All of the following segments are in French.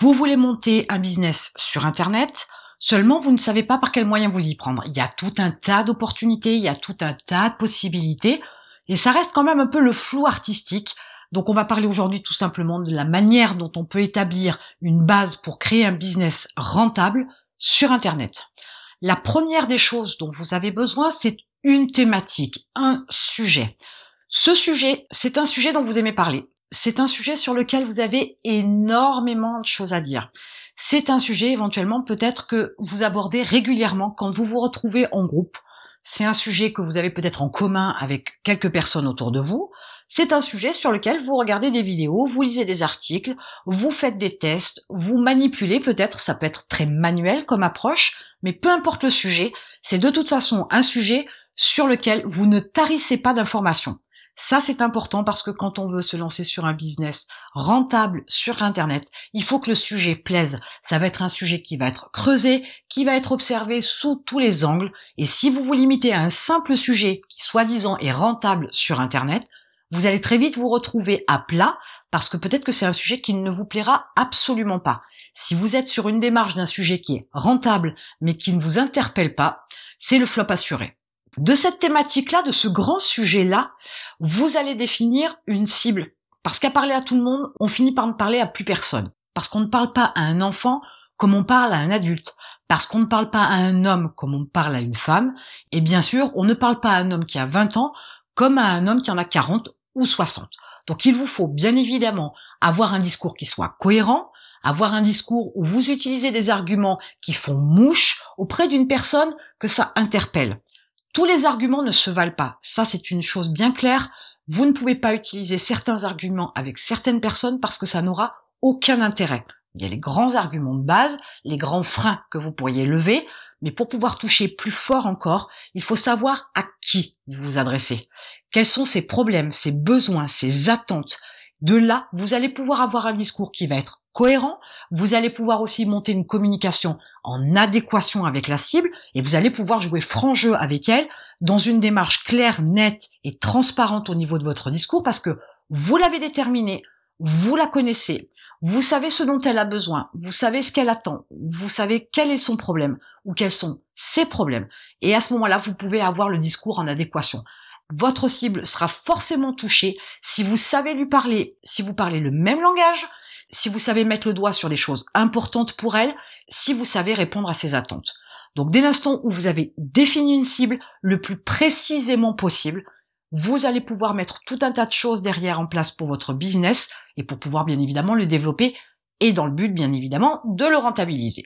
Vous voulez monter un business sur Internet, seulement vous ne savez pas par quel moyen vous y prendre. Il y a tout un tas d'opportunités, il y a tout un tas de possibilités, et ça reste quand même un peu le flou artistique. Donc on va parler aujourd'hui tout simplement de la manière dont on peut établir une base pour créer un business rentable sur Internet. La première des choses dont vous avez besoin, c'est une thématique, un sujet. Ce sujet, c'est un sujet dont vous aimez parler. C'est un sujet sur lequel vous avez énormément de choses à dire. C'est un sujet éventuellement peut-être que vous abordez régulièrement quand vous vous retrouvez en groupe. C'est un sujet que vous avez peut-être en commun avec quelques personnes autour de vous. C'est un sujet sur lequel vous regardez des vidéos, vous lisez des articles, vous faites des tests, vous manipulez peut-être, ça peut être très manuel comme approche, mais peu importe le sujet, c'est de toute façon un sujet sur lequel vous ne tarissez pas d'informations. Ça, c'est important parce que quand on veut se lancer sur un business rentable sur Internet, il faut que le sujet plaise. Ça va être un sujet qui va être creusé, qui va être observé sous tous les angles. Et si vous vous limitez à un simple sujet qui, soi-disant, est rentable sur Internet, vous allez très vite vous retrouver à plat parce que peut-être que c'est un sujet qui ne vous plaira absolument pas. Si vous êtes sur une démarche d'un sujet qui est rentable mais qui ne vous interpelle pas, c'est le flop assuré. De cette thématique-là, de ce grand sujet-là, vous allez définir une cible. Parce qu'à parler à tout le monde, on finit par ne parler à plus personne. Parce qu'on ne parle pas à un enfant comme on parle à un adulte. Parce qu'on ne parle pas à un homme comme on parle à une femme. Et bien sûr, on ne parle pas à un homme qui a 20 ans comme à un homme qui en a 40 ou 60. Donc il vous faut bien évidemment avoir un discours qui soit cohérent, avoir un discours où vous utilisez des arguments qui font mouche auprès d'une personne que ça interpelle. Tous les arguments ne se valent pas. Ça, c'est une chose bien claire. Vous ne pouvez pas utiliser certains arguments avec certaines personnes parce que ça n'aura aucun intérêt. Il y a les grands arguments de base, les grands freins que vous pourriez lever, mais pour pouvoir toucher plus fort encore, il faut savoir à qui vous vous adressez. Quels sont ses problèmes, ses besoins, ses attentes? De là, vous allez pouvoir avoir un discours qui va être cohérent, vous allez pouvoir aussi monter une communication en adéquation avec la cible et vous allez pouvoir jouer franc jeu avec elle dans une démarche claire, nette et transparente au niveau de votre discours parce que vous l'avez déterminée, vous la connaissez, vous savez ce dont elle a besoin, vous savez ce qu'elle attend, vous savez quel est son problème ou quels sont ses problèmes. Et à ce moment-là, vous pouvez avoir le discours en adéquation. Votre cible sera forcément touchée si vous savez lui parler, si vous parlez le même langage, si vous savez mettre le doigt sur des choses importantes pour elle, si vous savez répondre à ses attentes. Donc dès l'instant où vous avez défini une cible le plus précisément possible, vous allez pouvoir mettre tout un tas de choses derrière en place pour votre business et pour pouvoir bien évidemment le développer et dans le but bien évidemment de le rentabiliser.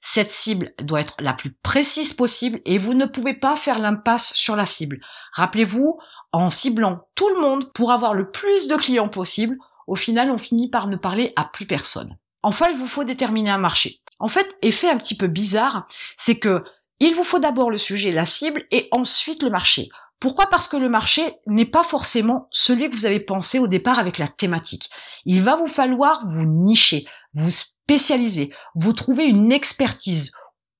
Cette cible doit être la plus précise possible et vous ne pouvez pas faire l'impasse sur la cible. Rappelez-vous, en ciblant tout le monde pour avoir le plus de clients possible, au final, on finit par ne parler à plus personne. Enfin, il vous faut déterminer un marché. En fait, effet un petit peu bizarre, c'est que il vous faut d'abord le sujet, la cible, et ensuite le marché. Pourquoi? Parce que le marché n'est pas forcément celui que vous avez pensé au départ avec la thématique. Il va vous falloir vous nicher, vous spécialiser, vous trouver une expertise,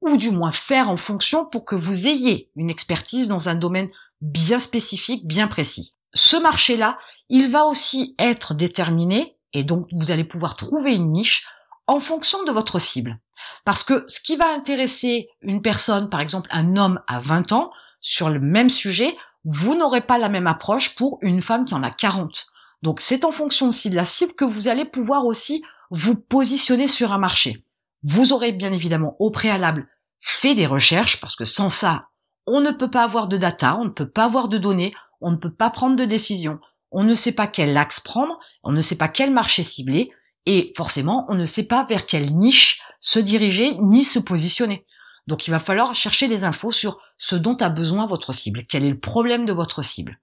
ou du moins faire en fonction pour que vous ayez une expertise dans un domaine bien spécifique, bien précis ce marché-là, il va aussi être déterminé, et donc vous allez pouvoir trouver une niche en fonction de votre cible. Parce que ce qui va intéresser une personne, par exemple un homme à 20 ans, sur le même sujet, vous n'aurez pas la même approche pour une femme qui en a 40. Donc c'est en fonction aussi de la cible que vous allez pouvoir aussi vous positionner sur un marché. Vous aurez bien évidemment au préalable fait des recherches, parce que sans ça, on ne peut pas avoir de data, on ne peut pas avoir de données, on ne peut pas prendre de décision. On ne sait pas quel axe prendre, on ne sait pas quel marché cibler, et forcément, on ne sait pas vers quelle niche se diriger ni se positionner. Donc il va falloir chercher des infos sur ce dont a besoin votre cible, quel est le problème de votre cible?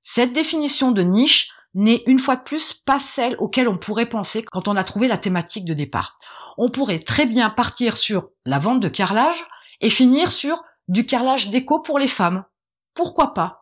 Cette définition de niche n'est une fois de plus pas celle auquel on pourrait penser quand on a trouvé la thématique de départ. On pourrait très bien partir sur la vente de carrelage et finir sur du carrelage déco pour les femmes. Pourquoi pas?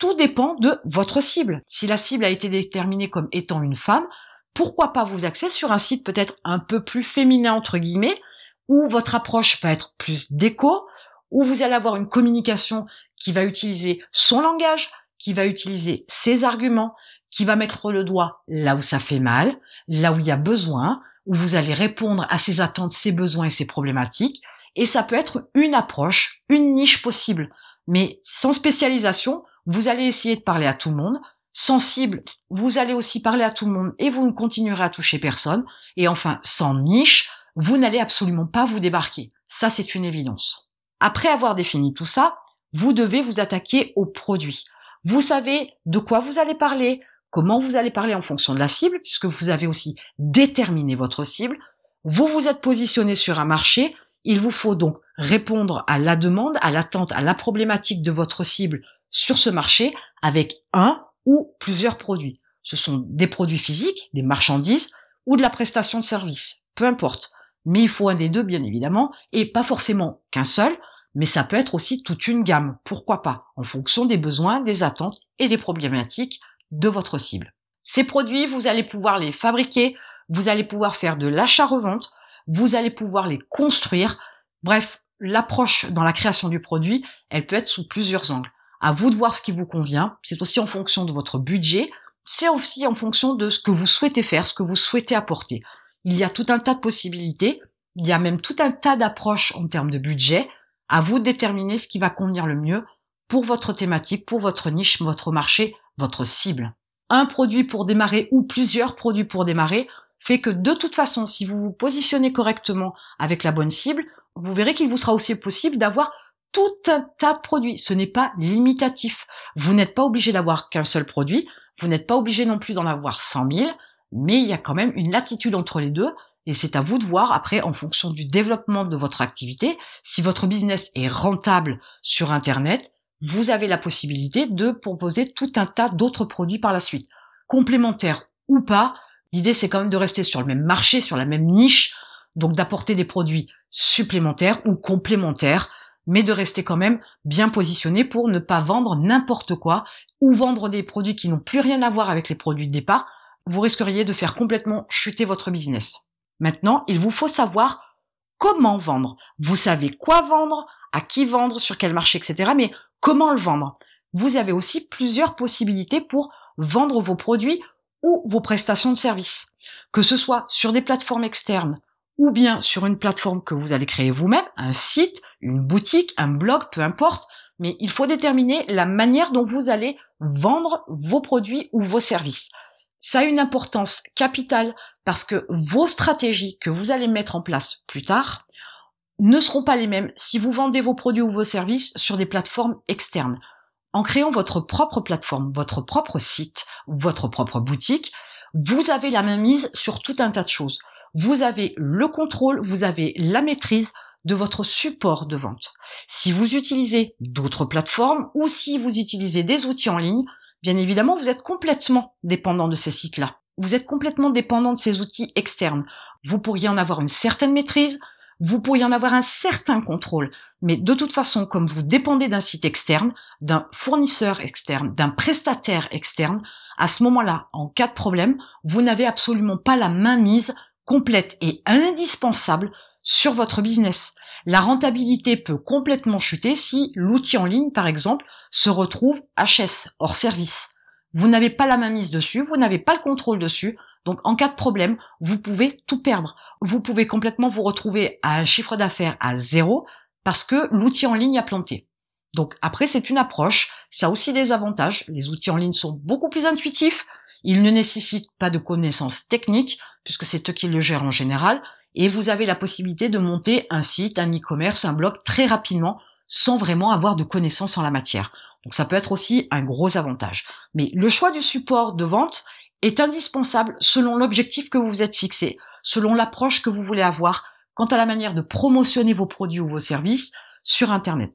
Tout dépend de votre cible. Si la cible a été déterminée comme étant une femme, pourquoi pas vous axer sur un site peut-être un peu plus féminin entre guillemets, où votre approche va être plus déco, où vous allez avoir une communication qui va utiliser son langage, qui va utiliser ses arguments, qui va mettre le doigt là où ça fait mal, là où il y a besoin, où vous allez répondre à ses attentes, ses besoins et ses problématiques. Et ça peut être une approche, une niche possible. Mais sans spécialisation, vous allez essayer de parler à tout le monde. Sensible, vous allez aussi parler à tout le monde et vous ne continuerez à toucher personne. Et enfin, sans niche, vous n'allez absolument pas vous débarquer. Ça, c'est une évidence. Après avoir défini tout ça, vous devez vous attaquer aux produits. Vous savez de quoi vous allez parler, comment vous allez parler en fonction de la cible, puisque vous avez aussi déterminé votre cible. Vous vous êtes positionné sur un marché, il vous faut donc répondre à la demande, à l'attente, à la problématique de votre cible sur ce marché avec un ou plusieurs produits. Ce sont des produits physiques, des marchandises ou de la prestation de service, peu importe. Mais il faut un des deux, bien évidemment, et pas forcément qu'un seul, mais ça peut être aussi toute une gamme, pourquoi pas, en fonction des besoins, des attentes et des problématiques de votre cible. Ces produits, vous allez pouvoir les fabriquer, vous allez pouvoir faire de l'achat-revente, vous allez pouvoir les construire. Bref, l'approche dans la création du produit, elle peut être sous plusieurs angles. À vous de voir ce qui vous convient. C'est aussi en fonction de votre budget. C'est aussi en fonction de ce que vous souhaitez faire, ce que vous souhaitez apporter. Il y a tout un tas de possibilités. Il y a même tout un tas d'approches en termes de budget. À vous de déterminer ce qui va convenir le mieux pour votre thématique, pour votre niche, votre marché, votre cible. Un produit pour démarrer ou plusieurs produits pour démarrer fait que de toute façon, si vous vous positionnez correctement avec la bonne cible, vous verrez qu'il vous sera aussi possible d'avoir tout un tas de produits. Ce n'est pas limitatif. Vous n'êtes pas obligé d'avoir qu'un seul produit. Vous n'êtes pas obligé non plus d'en avoir 100 000. Mais il y a quand même une latitude entre les deux. Et c'est à vous de voir après, en fonction du développement de votre activité, si votre business est rentable sur Internet, vous avez la possibilité de proposer tout un tas d'autres produits par la suite. Complémentaires ou pas, l'idée c'est quand même de rester sur le même marché, sur la même niche, donc d'apporter des produits supplémentaires ou complémentaires, mais de rester quand même bien positionné pour ne pas vendre n'importe quoi ou vendre des produits qui n'ont plus rien à voir avec les produits de départ. Vous risqueriez de faire complètement chuter votre business. Maintenant, il vous faut savoir comment vendre. Vous savez quoi vendre, à qui vendre, sur quel marché, etc. Mais comment le vendre? Vous avez aussi plusieurs possibilités pour vendre vos produits ou vos prestations de services. Que ce soit sur des plateformes externes ou bien sur une plateforme que vous allez créer vous-même, un site, une boutique, un blog, peu importe, mais il faut déterminer la manière dont vous allez vendre vos produits ou vos services. Ça a une importance capitale parce que vos stratégies que vous allez mettre en place plus tard ne seront pas les mêmes si vous vendez vos produits ou vos services sur des plateformes externes. En créant votre propre plateforme, votre propre site, votre propre boutique, vous avez la main mise sur tout un tas de choses vous avez le contrôle, vous avez la maîtrise de votre support de vente. Si vous utilisez d'autres plateformes ou si vous utilisez des outils en ligne, bien évidemment, vous êtes complètement dépendant de ces sites-là. Vous êtes complètement dépendant de ces outils externes. Vous pourriez en avoir une certaine maîtrise, vous pourriez en avoir un certain contrôle, mais de toute façon, comme vous dépendez d'un site externe, d'un fournisseur externe, d'un prestataire externe, à ce moment-là, en cas de problème, vous n'avez absolument pas la main mise complète et indispensable sur votre business. La rentabilité peut complètement chuter si l'outil en ligne, par exemple, se retrouve HS, hors service. Vous n'avez pas la main mise dessus, vous n'avez pas le contrôle dessus, donc en cas de problème, vous pouvez tout perdre. Vous pouvez complètement vous retrouver à un chiffre d'affaires à zéro parce que l'outil en ligne a planté. Donc après, c'est une approche, ça a aussi des avantages. Les outils en ligne sont beaucoup plus intuitifs, ils ne nécessitent pas de connaissances techniques, puisque c'est eux qui le gèrent en général, et vous avez la possibilité de monter un site, un e-commerce, un blog très rapidement, sans vraiment avoir de connaissances en la matière. Donc ça peut être aussi un gros avantage. Mais le choix du support de vente est indispensable selon l'objectif que vous vous êtes fixé, selon l'approche que vous voulez avoir quant à la manière de promotionner vos produits ou vos services sur Internet.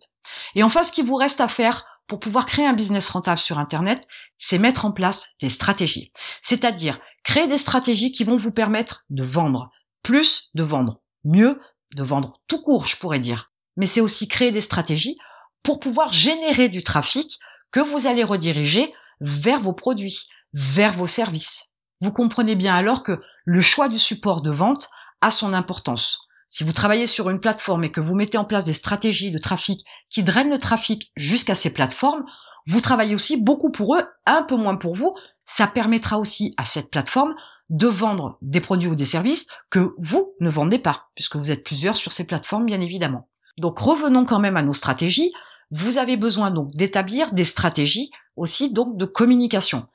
Et enfin, ce qu'il vous reste à faire pour pouvoir créer un business rentable sur Internet, c'est mettre en place des stratégies. C'est-à-dire créer des stratégies qui vont vous permettre de vendre plus, de vendre mieux, de vendre tout court, je pourrais dire. Mais c'est aussi créer des stratégies pour pouvoir générer du trafic que vous allez rediriger vers vos produits, vers vos services. Vous comprenez bien alors que le choix du support de vente a son importance. Si vous travaillez sur une plateforme et que vous mettez en place des stratégies de trafic qui drainent le trafic jusqu'à ces plateformes, vous travaillez aussi beaucoup pour eux, un peu moins pour vous, ça permettra aussi à cette plateforme de vendre des produits ou des services que vous ne vendez pas, puisque vous êtes plusieurs sur ces plateformes, bien évidemment. Donc revenons quand même à nos stratégies. Vous avez besoin donc d'établir des stratégies aussi donc de communication.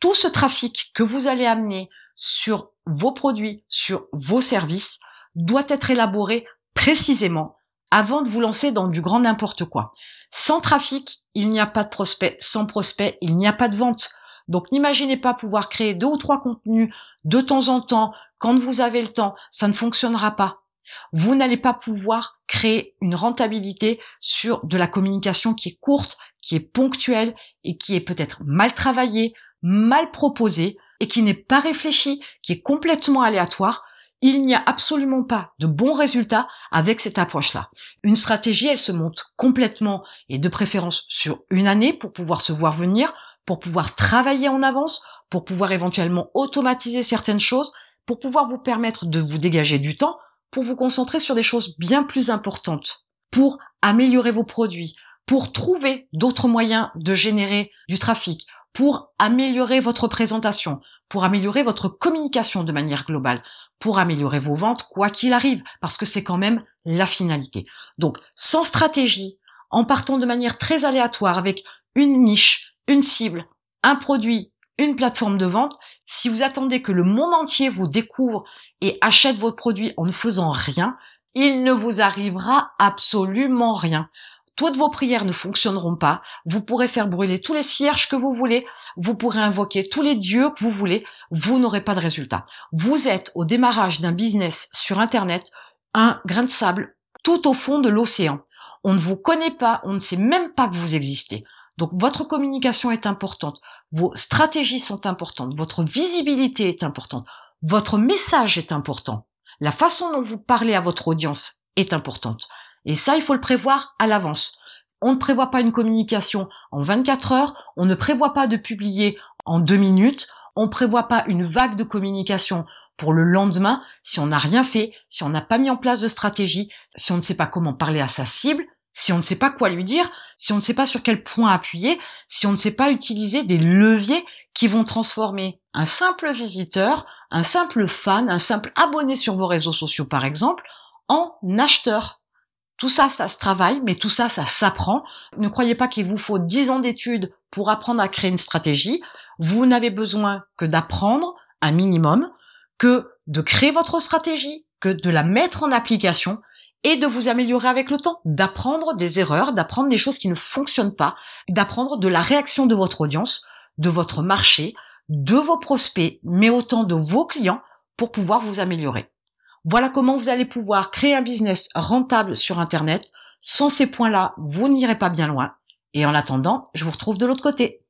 Tout ce trafic que vous allez amener sur vos produits, sur vos services, doit être élaboré précisément avant de vous lancer dans du grand n'importe quoi. Sans trafic, il n'y a pas de prospect. Sans prospect, il n'y a pas de vente. Donc n'imaginez pas pouvoir créer deux ou trois contenus de temps en temps, quand vous avez le temps, ça ne fonctionnera pas. Vous n'allez pas pouvoir créer une rentabilité sur de la communication qui est courte, qui est ponctuelle et qui est peut-être mal travaillée, mal proposée et qui n'est pas réfléchie, qui est complètement aléatoire il n'y a absolument pas de bons résultats avec cette approche-là. Une stratégie, elle se monte complètement et de préférence sur une année pour pouvoir se voir venir, pour pouvoir travailler en avance, pour pouvoir éventuellement automatiser certaines choses, pour pouvoir vous permettre de vous dégager du temps, pour vous concentrer sur des choses bien plus importantes, pour améliorer vos produits, pour trouver d'autres moyens de générer du trafic, pour améliorer votre présentation, pour améliorer votre communication de manière globale, pour améliorer vos ventes, quoi qu'il arrive, parce que c'est quand même la finalité. Donc, sans stratégie, en partant de manière très aléatoire avec une niche, une cible, un produit, une plateforme de vente, si vous attendez que le monde entier vous découvre et achète votre produit en ne faisant rien, il ne vous arrivera absolument rien toutes vos prières ne fonctionneront pas, vous pourrez faire brûler tous les cierges que vous voulez, vous pourrez invoquer tous les dieux que vous voulez, vous n'aurez pas de résultat. Vous êtes au démarrage d'un business sur Internet, un grain de sable tout au fond de l'océan. On ne vous connaît pas, on ne sait même pas que vous existez. Donc votre communication est importante, vos stratégies sont importantes, votre visibilité est importante, votre message est important, la façon dont vous parlez à votre audience est importante. Et ça, il faut le prévoir à l'avance. On ne prévoit pas une communication en 24 heures, on ne prévoit pas de publier en deux minutes, on ne prévoit pas une vague de communication pour le lendemain si on n'a rien fait, si on n'a pas mis en place de stratégie, si on ne sait pas comment parler à sa cible, si on ne sait pas quoi lui dire, si on ne sait pas sur quel point appuyer, si on ne sait pas utiliser des leviers qui vont transformer un simple visiteur, un simple fan, un simple abonné sur vos réseaux sociaux par exemple, en acheteur. Tout ça, ça se travaille, mais tout ça, ça s'apprend. Ne croyez pas qu'il vous faut 10 ans d'études pour apprendre à créer une stratégie. Vous n'avez besoin que d'apprendre un minimum, que de créer votre stratégie, que de la mettre en application et de vous améliorer avec le temps, d'apprendre des erreurs, d'apprendre des choses qui ne fonctionnent pas, d'apprendre de la réaction de votre audience, de votre marché, de vos prospects, mais autant de vos clients pour pouvoir vous améliorer. Voilà comment vous allez pouvoir créer un business rentable sur Internet. Sans ces points-là, vous n'irez pas bien loin. Et en attendant, je vous retrouve de l'autre côté.